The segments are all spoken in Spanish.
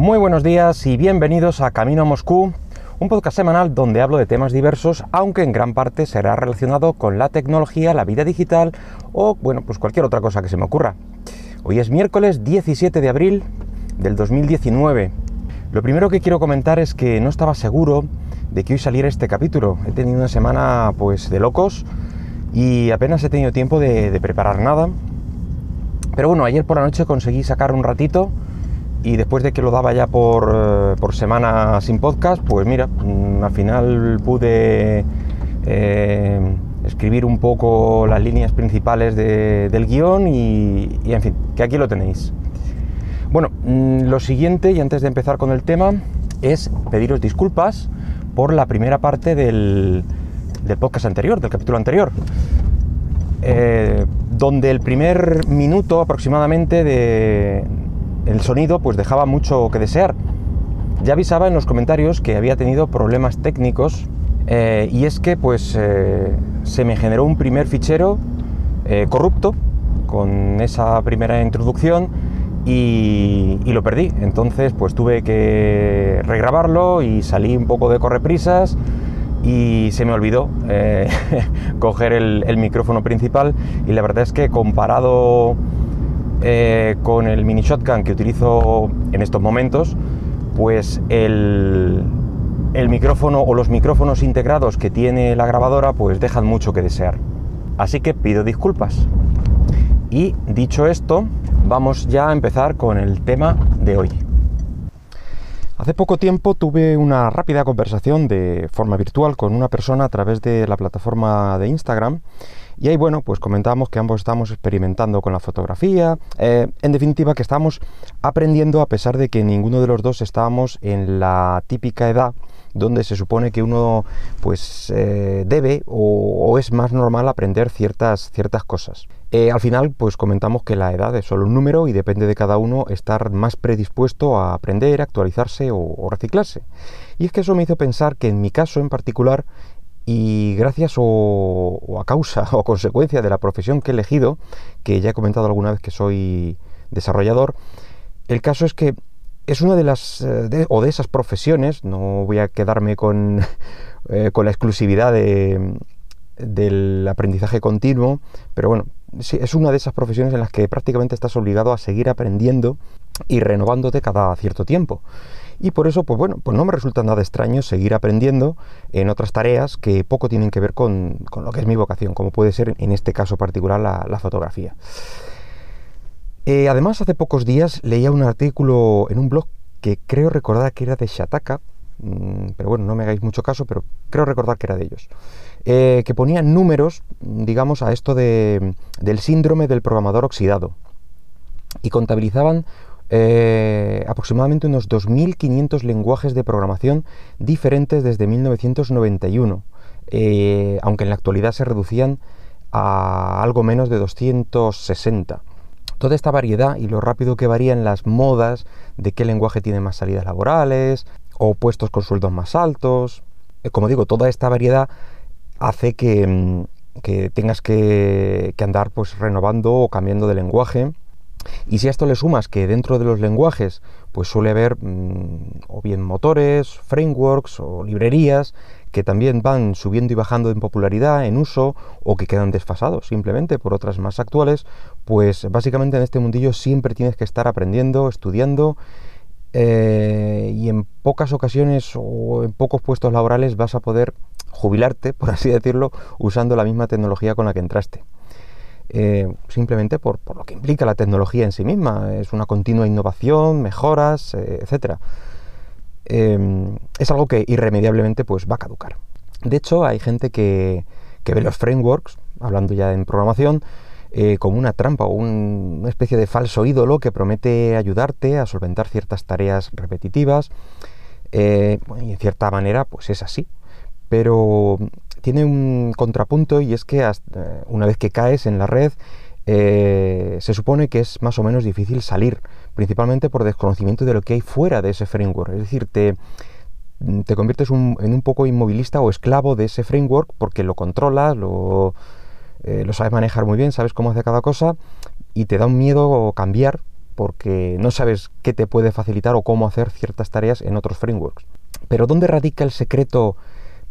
Muy buenos días y bienvenidos a Camino a Moscú, un podcast semanal donde hablo de temas diversos, aunque en gran parte será relacionado con la tecnología, la vida digital o, bueno, pues cualquier otra cosa que se me ocurra. Hoy es miércoles 17 de abril del 2019. Lo primero que quiero comentar es que no estaba seguro de que hoy saliera este capítulo. He tenido una semana pues de locos y apenas he tenido tiempo de, preparar nada. Pero bueno, ayer por la noche conseguí sacar un ratito y después de que lo daba ya por, eh, por semana sin podcast, pues mira, mm, al final pude eh, escribir un poco las líneas principales del guion y, en fin, que aquí lo tenéis. Bueno, mm, lo siguiente, y antes de empezar con el tema, es pediros disculpas por la primera parte del, del podcast anterior, del capítulo anterior, eh, donde el primer minuto aproximadamente de el sonido pues dejaba mucho que desear. Ya avisaba en los comentarios que había tenido problemas técnicos eh, y es que pues eh, se me generó un primer fichero corrupto con esa primera introducción y, lo perdí. Entonces pues tuve que regrabarlo y salí un poco de correprisas y se me olvidó eh, coger el, micrófono principal y la verdad es que comparado eh, con el mini shotgun que utilizo en estos momentos, pues el, el micrófono o los micrófonos integrados que tiene la grabadora pues dejan mucho que desear. Así que pido disculpas. Y dicho esto, vamos ya a empezar con el tema de hoy. Hace poco tiempo tuve una rápida conversación de forma virtual con una persona a través de la plataforma de Instagram y ahí, bueno, pues comentábamos que ambos estamos experimentando con la fotografía, eh, en definitiva que estamos aprendiendo a pesar de que ninguno de los dos estábamos en la típica edad donde se supone que uno pues eh, debe o, es más normal aprender ciertas, ciertas cosas. Eh, al final pues comentamos que la edad es solo un número y depende de cada uno estar más predispuesto a aprender, actualizarse o, reciclarse. Y es que eso me hizo pensar que en mi caso en particular y gracias o, a causa o consecuencia de la profesión que he elegido, que ya he comentado alguna vez que soy desarrollador, el caso es que es una de las eh, o de esas profesiones, no voy a quedarme con, eh, con la exclusividad del aprendizaje continuo, pero bueno, es una de esas profesiones en las que prácticamente estás obligado a seguir aprendiendo y renovándote cada cierto tiempo. Y por eso, pues bueno, pues no me resulta nada extraño seguir aprendiendo en otras tareas que poco tienen que ver con, lo que es mi vocación, como puede ser en este caso particular la fotografía. Eh, además, hace pocos días leía un artículo en un blog que creo recordar que era de Shataka, mm, pero bueno, no me hagáis mucho caso, pero creo recordar que era de ellos, eh, que ponían números, digamos, a esto de, del síndrome del programador oxidado y contabilizaban eh, aproximadamente unos 2.500 lenguajes de programación diferentes desde 1991, aunque en la actualidad se reducían a algo menos de 260 toda esta variedad y lo rápido que varían las modas de qué lenguaje tiene más salidas laborales o puestos con sueldos más altos. Eh, como digo, toda esta variedad hace que, mm, tengas que, andar pues renovando o cambiando de lenguaje. Y si a esto le sumas que dentro de los lenguajes pues suele haber mm, o bien motores, frameworks o librerías que también van subiendo y bajando en popularidad, en uso, o que quedan desfasados simplemente por otras más actuales, pues básicamente en este mundillo siempre tienes que estar aprendiendo, estudiando, eh, y en pocas ocasiones o en pocos puestos laborales vas a poder jubilarte, por así decirlo, usando la misma tecnología con la que entraste. Eh, simplemente por, lo que implica la tecnología en sí misma, es una continua innovación, mejoras, eh, etcétera. Em, es algo que irremediablemente pues, va a caducar. De hecho, hay gente que, ve los frameworks, hablando ya en programación, eh, como una trampa o una especie de falso ídolo que promete ayudarte a solventar ciertas tareas repetitivas. Eh, y en cierta manera, pues es así. Pero tiene un contrapunto y es que una vez que caes en la red, eh, se supone que es más o menos difícil salir, principalmente por desconocimiento de lo que hay fuera de ese framework. Es decir, te, te conviertes en un poco inmovilista o esclavo de ese framework porque lo controlas, lo, eh, lo sabes manejar muy bien, sabes cómo hace cada cosa y te da un miedo cambiar porque no sabes qué te puede facilitar o cómo hacer ciertas tareas en otros frameworks. Pero ¿dónde radica el secreto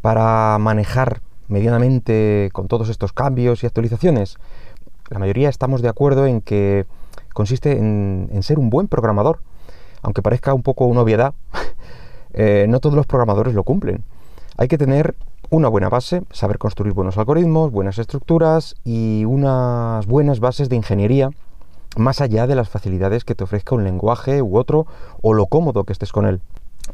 para manejar medianamente con todos estos cambios y actualizaciones? La mayoría estamos de acuerdo en que consiste en, ser un buen programador. Aunque parezca un poco una obviedad, eh, no todos los programadores lo cumplen. Hay que tener una buena base, saber construir buenos algoritmos, buenas estructuras y unas buenas bases de ingeniería, más allá de las facilidades que te ofrezca un lenguaje u otro o lo cómodo que estés con él.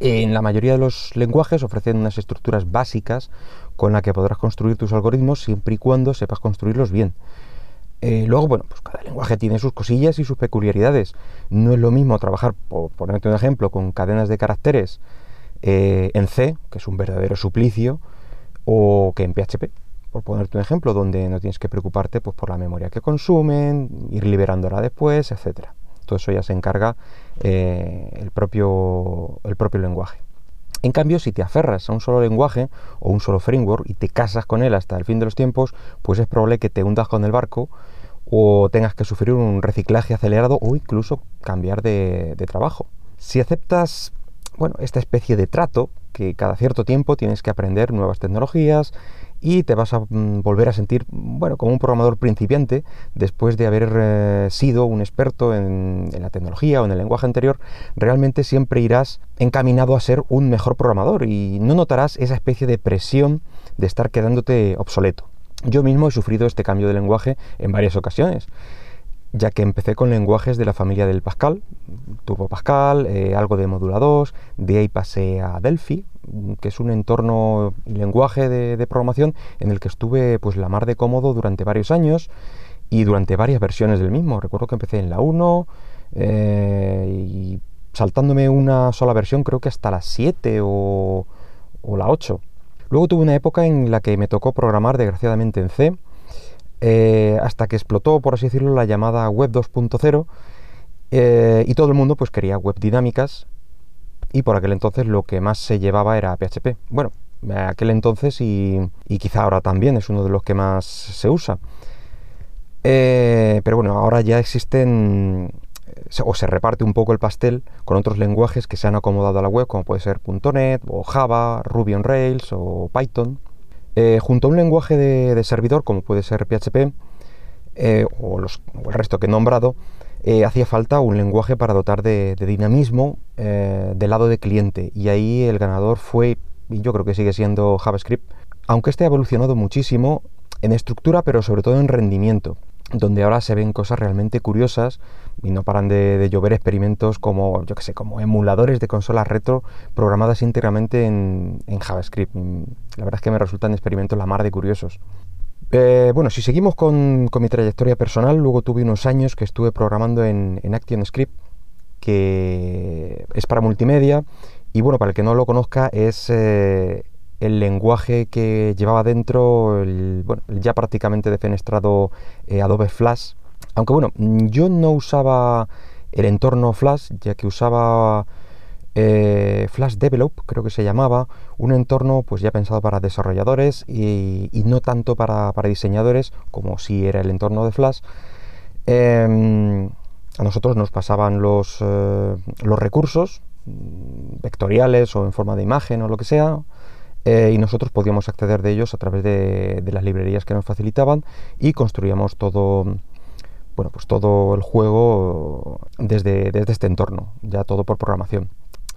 En la mayoría de los lenguajes ofrecen unas estructuras básicas con las que podrás construir tus algoritmos siempre y cuando sepas construirlos bien. Eh, luego, bueno, pues cada lenguaje tiene sus cosillas y sus peculiaridades. No es lo mismo trabajar, por ponerte un ejemplo, con cadenas de caracteres eh, en C, que es un verdadero suplicio, o que en PHP, por ponerte un ejemplo, donde no tienes que preocuparte pues, por la memoria que consumen, ir liberándola después, etc. Todo eso ya se encarga eh, el, propio, el propio lenguaje. En cambio, si te aferras a un solo lenguaje o un solo framework y te casas con él hasta el fin de los tiempos, pues es probable que te hundas con el barco o tengas que sufrir un reciclaje acelerado o incluso cambiar de, de trabajo. Si aceptas bueno, esta especie de trato, que cada cierto tiempo tienes que aprender nuevas tecnologías y te vas a mm, volver a sentir, bueno, como un programador principiante después de haber eh, sido un experto en, la tecnología o en el lenguaje anterior, realmente siempre irás encaminado a ser un mejor programador y no notarás esa especie de presión de estar quedándote obsoleto. Yo mismo he sufrido este cambio de lenguaje en varias ocasiones ya que empecé con lenguajes de la familia del Pascal, Turbo Pascal, eh, algo de Modula 2, de ahí pasé a Delphi, que es un entorno y lenguaje de, programación en el que estuve pues la mar de cómodo durante varios años y durante varias versiones del mismo. Recuerdo que empecé en la 1 eh, y saltándome una sola versión creo que hasta la 7 o, o la 8. Luego tuve una época en la que me tocó programar desgraciadamente en C, eh, hasta que explotó, por así decirlo, la llamada Web 2.0 eh, y todo el mundo pues quería web dinámicas y por aquel entonces lo que más se llevaba era PHP. Bueno, aquel entonces y, quizá ahora también es uno de los que más se usa. Eh, pero bueno, ahora ya existen o se reparte un poco el pastel con otros lenguajes que se han acomodado a la web, como puede ser .NET o Java, Ruby on Rails o Python. Eh, junto a un lenguaje de, servidor, como puede ser PHP, eh, o, el resto que he nombrado, eh, hacía falta un lenguaje para dotar de, dinamismo del lado de cliente. Y ahí el ganador fue, y yo creo que sigue siendo JavaScript, aunque este ha evolucionado muchísimo en estructura, pero sobre todo en rendimiento donde ahora se ven cosas realmente curiosas y no paran de, llover experimentos como, yo que sé, como emuladores de consolas retro programadas íntegramente en, JavaScript. La verdad es que me resultan experimentos la mar de curiosos. Eh, bueno, si seguimos con, mi trayectoria personal, luego tuve unos años que estuve programando en, en ActionScript, que es para multimedia, y bueno, para el que no lo conozca, es eh, el lenguaje que llevaba dentro el, ya prácticamente defenestrado eh, Adobe Flash. Aunque bueno, yo no usaba el entorno Flash, ya que usaba eh, Flash Develop, creo que se llamaba, un entorno pues ya pensado para desarrolladores y, no tanto para, diseñadores como si era el entorno de Flash. Em, a nosotros nos pasaban los, eh, los recursos mm, vectoriales o en forma de imagen o lo que sea, eh, y nosotros podíamos acceder de ellos a través de, las librerías que nos facilitaban y construíamos todo, bueno, pues todo el juego desde, desde este entorno, ya todo por programación.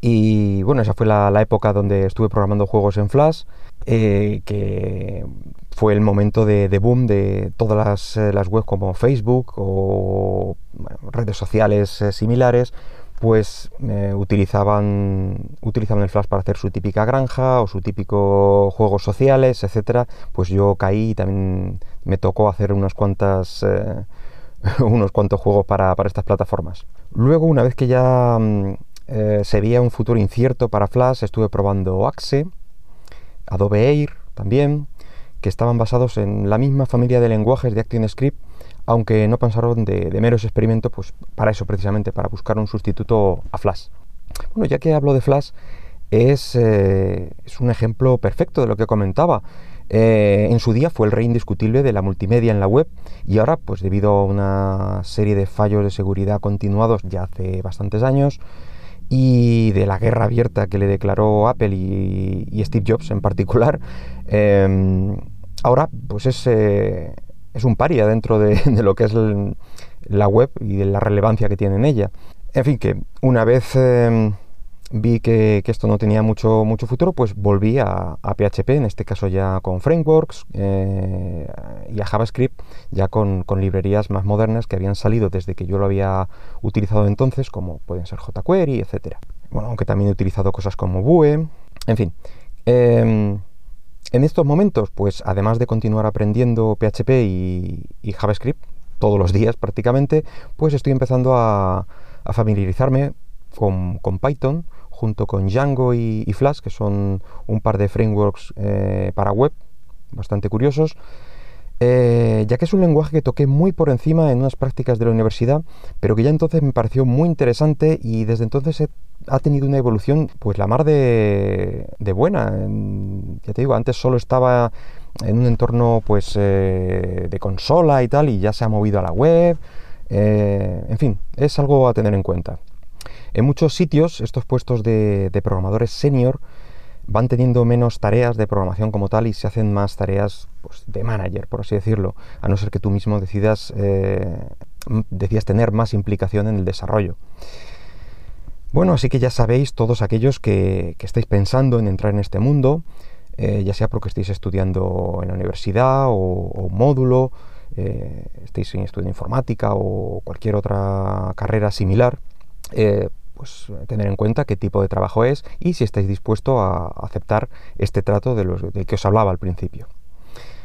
Y bueno, esa fue la, época donde estuve programando juegos en Flash, eh, que fue el momento de, boom de todas eh, las, webs como Facebook o redes sociales similares, pues utilizaban, utilizaban el Flash para hacer su típica granja o su típico juegos sociales, etcétera. Pues yo caí y también me tocó hacer unas cuantas, eh, unos cuantos juegos para, estas plataformas. Luego, una vez que ya mm, eh, se veía un futuro incierto para Flash, estuve probando Axe, Adobe Air también, que estaban basados en la misma familia de lenguajes de ActionScript, aunque no pensaron de, meros experimentos, pues para eso precisamente, para buscar un sustituto a Flash. Bueno, ya que hablo de Flash, es, eh, un ejemplo perfecto de lo que comentaba. Eh, en su día fue el rey indiscutible de la multimedia en la web y ahora, pues debido a una serie de fallos de seguridad continuados ya hace bastantes años y de la guerra abierta que le declaró Apple y, Steve Jobs en particular, em, ahora pues es, eh, es, un paria dentro de, lo que es la web y de la relevancia que tiene en ella. En fin, que una vez em, vi que, esto no tenía mucho, futuro, pues volví a, PHP, en este caso ya con frameworks eh, y a JavaScript, ya con, librerías más modernas que habían salido desde que yo lo había utilizado entonces, como pueden ser jQuery, etc. Bueno, aunque también he utilizado cosas como Vue, en fin. Em, en estos momentos, pues además de continuar aprendiendo PHP y, JavaScript todos los días prácticamente, pues estoy empezando a, familiarizarme con, Python, junto con Django y, Flash, que son un par de frameworks eh, para web bastante curiosos, eh, ya que es un lenguaje que toqué muy por encima en unas prácticas de la universidad, pero que ya entonces me pareció muy interesante y desde entonces ha tenido una evolución, pues la mar de, buena. ya te digo, antes solo estaba en un entorno pues eh, de consola y tal, y ya se ha movido a la web. en fin, es algo a tener en cuenta. En muchos sitios, estos puestos de, programadores senior van teniendo menos tareas de programación como tal y se hacen más tareas pues, de manager, por así decirlo, a no ser que tú mismo decidas, eh, tener más implicación en el desarrollo. Bueno, así que ya sabéis, todos aquellos que, estáis pensando en entrar en este mundo, eh, ya sea porque estéis estudiando en la universidad o, módulo, eh, estéis en informática o cualquier otra carrera similar, pues tener en cuenta qué tipo de trabajo es y si estáis dispuesto a aceptar este trato de del que os hablaba al principio.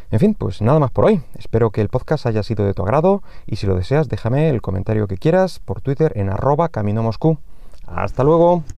En fin, pues nada más por hoy. Espero que el podcast haya sido de tu agrado y si lo deseas déjame el comentario que quieras por Twitter en arroba camino Moscú. Hasta luego.